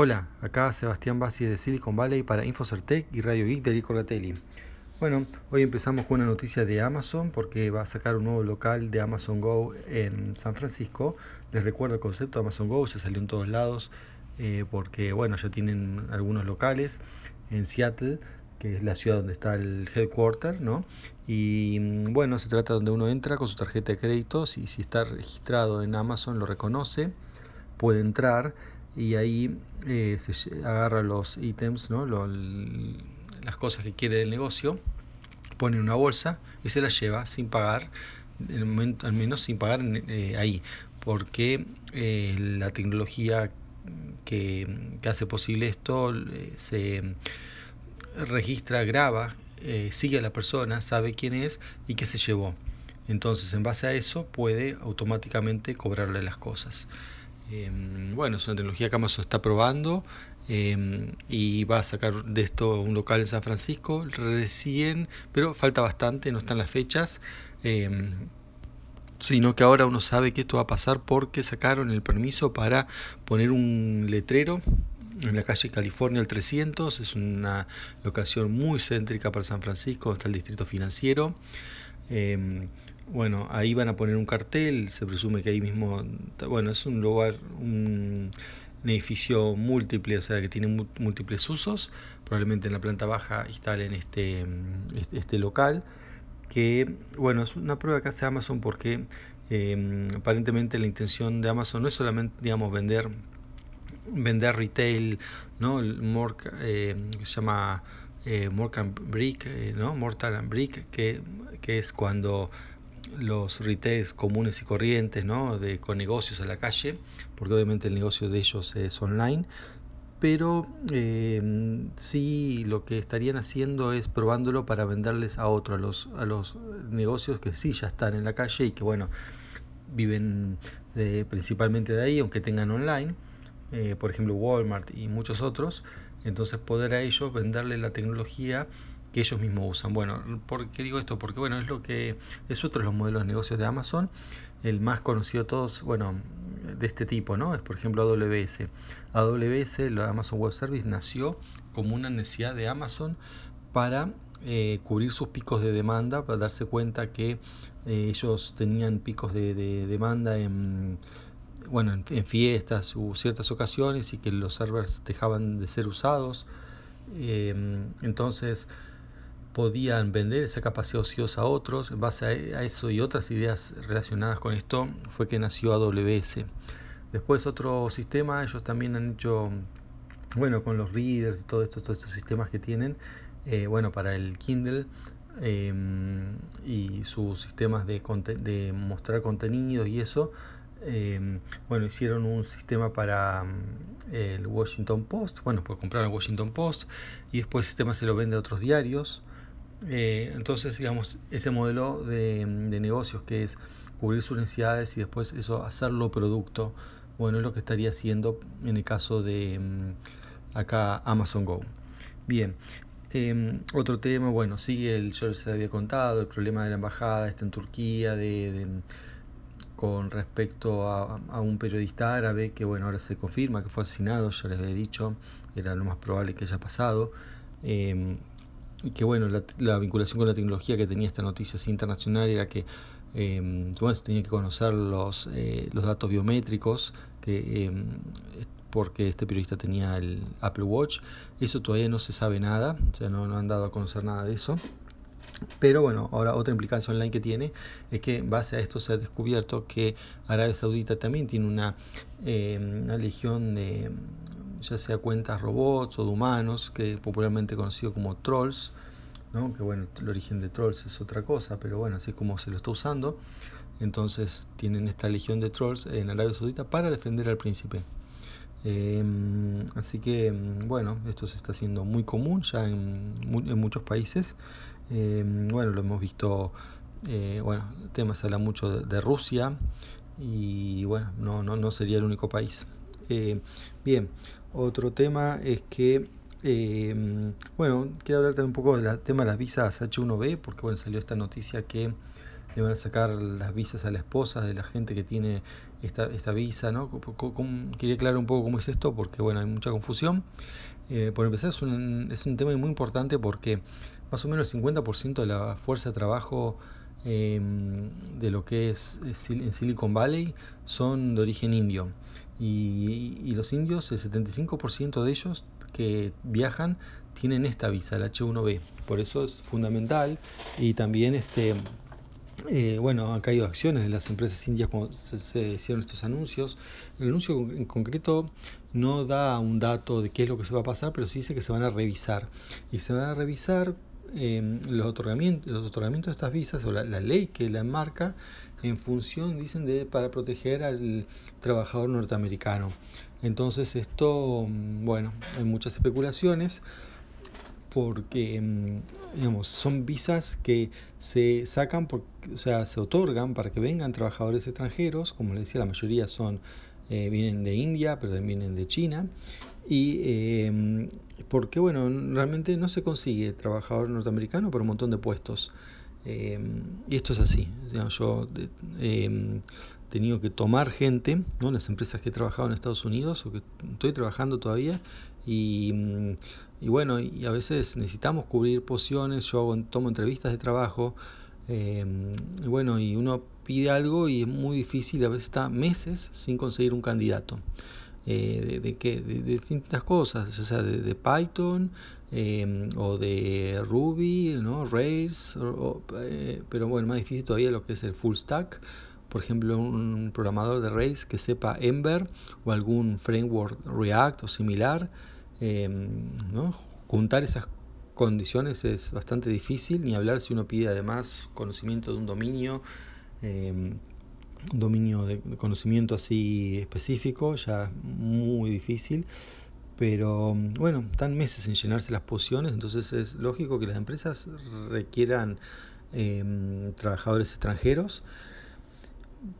Hola, acá Sebastián Bassi de Silicon Valley para Infocertec y Radio Geek de Lico Gatelli. Bueno, hoy empezamos con una noticia de Amazon porque va a sacar un nuevo local de Amazon Go en San Francisco. Les recuerdo el concepto de Amazon Go, se salió en todos lados eh, porque bueno, ya tienen algunos locales en Seattle, que es la ciudad donde está el headquarter, ¿no? Y mm, bueno, se trata donde uno entra con su tarjeta de créditos y si está registrado en Amazon lo reconoce, puede entrar y ahí eh, se agarra los ítems, ¿no? las cosas que quiere del negocio, pone una bolsa y se las lleva sin pagar, en el momento, al menos sin pagar eh, ahí, porque eh, la tecnología que, que, hace posible esto se registra, graba, sigue a la persona, sabe quién es y qué se llevó. Entonces, en base a eso, puede automáticamente cobrarle las cosas. Em, bueno, es una tecnología que Amazon está probando em, y va a sacar de esto un local en San Francisco recién, pero falta bastante, no están las fechas, em, sino que ahora uno sabe que esto va a pasar porque sacaron el permiso para poner un letrero en la calle California el 300, es una locación muy céntrica para San Francisco, está el distrito financiero. Bueno, ahí van a poner un cartel, se presume que ahí mismo, bueno, es un lugar, un, edificio múltiple, o sea, que tiene múltiples usos. Probablemente en la planta baja instalen este, este, este, local, que, bueno, es una prueba que hace Amazon porque em, aparentemente la intención de Amazon no es solamente, digamos, vender vender retail, ¿no? El eh, que se llama eh, Morgan Brick, eh, ¿no? Mortar and Brick, que, que es cuando los retails comunes y corrientes, ¿no? de, con negocios a la calle, porque obviamente el negocio de ellos es online, pero eh, sí lo que estarían haciendo es probándolo para venderles a otros, a los, a los negocios que sí ya están en la calle y que bueno, viven principalmente de ahí, aunque tengan online, eh, por ejemplo Walmart y muchos otros, entonces poder a ellos venderle la tecnología que ellos mismos usan. Bueno, ¿por qué digo esto? Porque bueno, es lo que es otro de los modelos de negocios de Amazon, el más conocido de todos, bueno, de este tipo, ¿no? Es por ejemplo AWS. AWS, la Amazon Web Service, nació como una necesidad de Amazon para eh, cubrir sus picos de demanda, para darse cuenta que eh, ellos tenían picos de, demanda en bueno, en, fiestas u ciertas ocasiones y que los servers dejaban de ser usados. Eh, entonces, podían vender esa capacidad ociosa a otros. En base a eso y otras ideas relacionadas con esto fue que nació AWS. Después otro sistema, ellos también han hecho, bueno, con los readers y todo esto, todos estos sistemas que tienen, eh, bueno, para el Kindle em, y sus sistemas de, mostrar contenidos y eso, em, bueno, hicieron un sistema para mm, el Washington Post, bueno, pues comprar el Washington Post y después el sistema se lo vende a otros diarios. Eh, entonces, digamos, ese modelo de, negocios que es cubrir sus necesidades y después eso hacerlo producto, bueno, es lo que estaría haciendo en el caso de mm, acá Amazon Go. Bien, em, otro tema, bueno, sigue el, yo les había contado, el problema de la embajada está en Turquía, de, con respecto a, un periodista árabe que, bueno, ahora se confirma que fue asesinado, ya les había dicho, era lo más probable que haya pasado. Y que bueno, la, vinculación con la tecnología que tenía esta noticia internacional era que eh, bueno, se tenía que conocer los, eh, los datos biométricos que eh, porque este periodista tenía el Apple Watch. Eso todavía no se sabe nada, o sea, no, no han dado a conocer nada de eso. Pero bueno, ahora otra implicancia online que tiene es que en base a esto se ha descubierto que Arabia Saudita también tiene una, una legión de, ya sea cuentas robots o de humanos, que popularmente conocido como trolls, ¿no? que bueno, el origen de trolls es otra cosa, pero bueno, así es como se lo está usando. Entonces tienen esta legión de trolls en Arabia Saudita para defender al príncipe. Em, así que bueno, esto se está haciendo muy común ya en, muchos países. Em, bueno, lo hemos visto, eh, bueno, el tema se habla mucho de, Rusia y bueno, no, no, no sería el único país. Eh, bien, otro tema es que, bueno, quiero hablar también un poco del tema de las visas H1B, porque bueno, salió esta noticia que le van a sacar las visas a la esposa de la gente que tiene esta, visa, ¿no? Quería aclarar un poco cómo es esto porque, bueno, hay mucha confusión. Eh, por empezar, es un, es un tema muy importante porque más o menos el 50% de la fuerza de trabajo de lo que es en Silicon Valley son de origen indio. Y, y los indios, el 75% de ellos que viajan tienen esta visa, el H1B. Por eso es fundamental y también este eh, bueno, han caído acciones de las empresas indias cuando se, hicieron estos anuncios. El anuncio en concreto no da un dato de qué es lo que se va a pasar, pero sí dice que se van a revisar. Y se van a revisar em, los, otorgamientos, los otorgamientos de estas visas o la, ley que la marca en función, dicen, de para proteger al trabajador norteamericano. Entonces esto, mm, bueno, hay muchas especulaciones porque mm, digamos, son visas que se sacan, por, o sea, se otorgan para que vengan trabajadores extranjeros, como les decía, la mayoría son eh, vienen de India, pero también vienen de China, y eh, porque bueno, realmente no se consigue trabajador norteamericano por un montón de puestos. Eh, y esto es así. yo he tenido que tomar gente, ¿no? las empresas que he trabajado en Estados Unidos o que estoy trabajando todavía, y mm, y bueno, y a veces necesitamos cubrir posiciones, yo hago, tomo entrevistas de trabajo, em, y bueno, y uno pide algo y es muy difícil, a veces está meses sin conseguir un candidato. Eh, de, de, de, distintas cosas, o sea, de, Python em, o de Ruby, ¿no? Rails, eh, pero bueno, más difícil todavía lo que es el full stack. Por ejemplo, un programador de Rails que sepa Ember o algún framework React o similar. Em, ¿no? Juntar esas condiciones es bastante difícil, ni hablar si uno pide además conocimiento de un dominio, em, un dominio de conocimiento así específico, ya muy difícil. Pero bueno, están meses en llenarse las posiciones, entonces es lógico que las empresas requieran em, trabajadores extranjeros.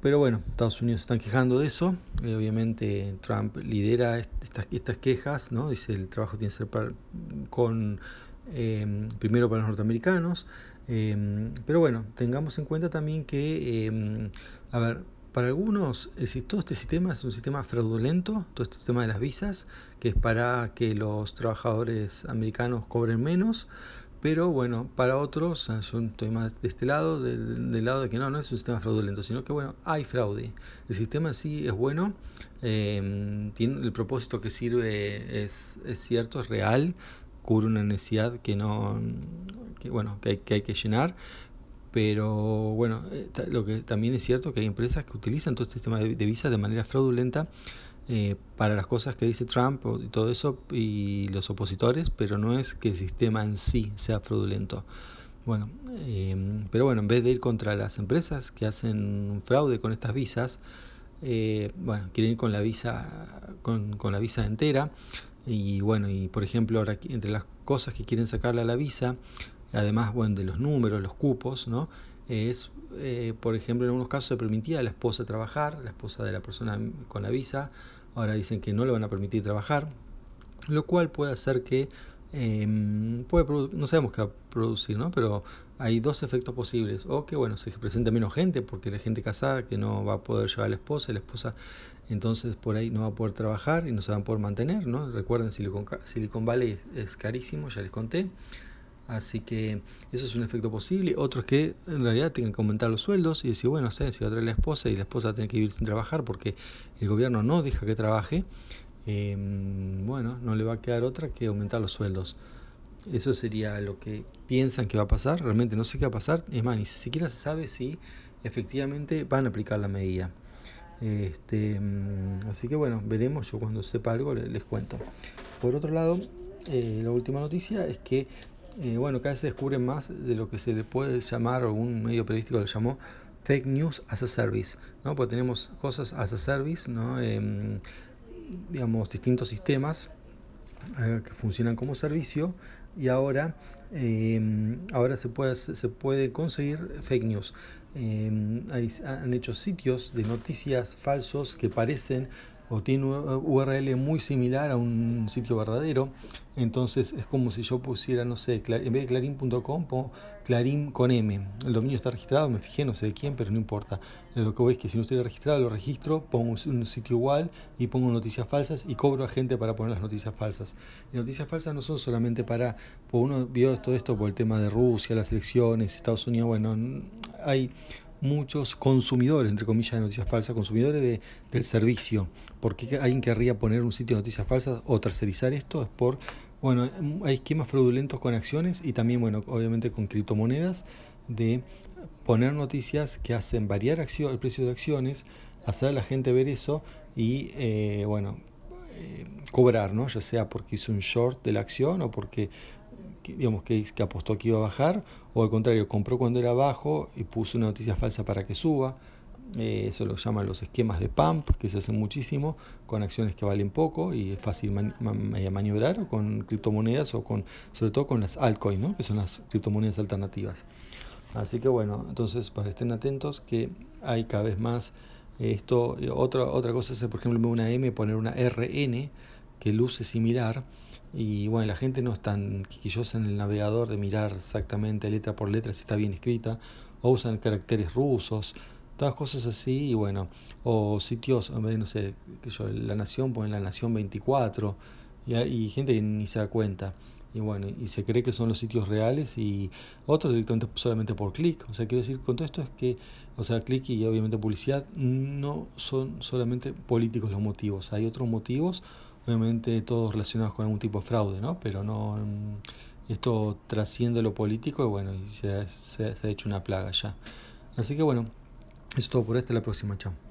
Pero bueno, Estados Unidos están quejando de eso. Eh, obviamente Trump lidera estas, estas quejas, ¿no? Dice el trabajo tiene que ser con em, primero para los norteamericanos. Em, pero bueno, tengamos en cuenta también que, em, a ver, para algunos todo este sistema es un sistema fraudulento, todo este sistema de las visas, que es para que los trabajadores americanos cobren menos. Pero bueno, para otros, yo estoy más de este lado, del, lado de que no, no es un sistema fraudulento, sino que bueno, hay fraude. El sistema sí es bueno, eh, tiene el propósito que sirve es, es cierto, es real, cubre una necesidad que no, que, bueno, que hay, que hay que llenar, pero bueno, eh, lo que también es cierto que hay empresas que utilizan todo este sistema de, de visa de manera fraudulenta eh, para las cosas que dice Trump y todo eso y los opositores, pero no es que el sistema en sí sea fraudulento. Bueno, em, pero bueno, en vez de ir contra las empresas que hacen fraude con estas visas, eh, bueno, quieren ir con la visa, con, la visa entera. Y bueno, y por ejemplo, ahora entre las cosas que quieren sacarle a la visa, además bueno, de los números, los cupos, ¿no? es, eh, por ejemplo, en algunos casos se permitía a la esposa trabajar, la esposa de la persona con la visa, ahora dicen que no le van a permitir trabajar, lo cual puede hacer que, em, puede no sabemos qué va a producir, ¿no? pero hay dos efectos posibles, o que bueno, se presente menos gente, porque la gente casada que no va a poder llevar a la esposa, y la esposa entonces por ahí no va a poder trabajar y no se van a poder mantener, ¿no? Recuerden, Silicon, Silicon Valley es carísimo, ya les conté. Así que eso es un efecto posible. Otro es que en realidad tengan que aumentar los sueldos y decir, bueno, sé, si va a traer la esposa y la esposa tiene que vivir sin trabajar porque el gobierno no deja que trabaje, em, bueno, no le va a quedar otra que aumentar los sueldos. Eso sería lo que piensan que va a pasar. Realmente no sé qué va a pasar. Es más, ni siquiera se sabe si efectivamente van a aplicar la medida. Este, em, así que bueno, veremos. Yo cuando sepa algo les, cuento. Por otro lado, eh, la última noticia es que eh, bueno, cada vez se descubre más de lo que se le puede llamar, un medio periodístico lo llamó, fake news as a service, ¿no? Porque tenemos cosas as a service, ¿no? Em, digamos, distintos sistemas eh, que funcionan como servicio y ahora, em, ahora se, puede, se puede conseguir fake news. Em, han hecho sitios de noticias falsos que parecen o tiene una URL muy similar a un sitio verdadero. Entonces es como si yo pusiera, no sé, en vez de clarín.com, clarín con M. El dominio está registrado, me fijé, no sé de quién, pero no importa. Lo que voy es que si no estoy registrado, lo registro, pongo un sitio igual y pongo noticias falsas y cobro a gente para poner las noticias falsas. Y noticias falsas no son solamente para, pues uno vio todo esto por el tema de Rusia, las elecciones, Estados Unidos, bueno, hay muchos consumidores, entre comillas, de noticias falsas, consumidores de, del servicio. ¿Por qué alguien querría poner un sitio de noticias falsas o tercerizar esto? Es por, bueno, hay esquemas fraudulentos con acciones y también, bueno, obviamente con criptomonedas de poner noticias que hacen variar acción, el precio de acciones, hacer a la gente ver eso y, eh, bueno, eh, cobrar, ¿no? Ya sea porque hizo un short de la acción o porque digamos que, apostó que iba a bajar, o al contrario, compró cuando era bajo y puso una noticia falsa para que suba. Eh, eso lo llaman los esquemas de pump, que se hacen muchísimo con acciones que valen poco y es fácil eh, maniobrar, o con criptomonedas, o con, sobre todo con las altcoins, ¿no? que son las criptomonedas alternativas. Así que bueno, entonces para estén atentos que hay cada vez más esto. Otra, otra cosa es, por ejemplo, una M, poner una RN que luce similar y bueno, la gente no es tan quisquillosa en el navegador de mirar exactamente letra por letra si está bien escrita, o usan caracteres rusos, todas cosas así, y bueno, o sitios, no sé, que yo, La Nación ponen La Nación 24, y hay gente que ni se da cuenta. Y bueno, y se cree que son los sitios reales y otros directamente solamente por clic. O sea, quiero decir, con todo esto es que, o sea, clic y obviamente publicidad no son solamente políticos los motivos, hay otros motivos obviamente todos relacionados con algún tipo de fraude, ¿no? Pero no mm, esto trasciende lo político y bueno, y se, ha hecho una plaga ya. Así que bueno, eso es todo por esta, la próxima, chao.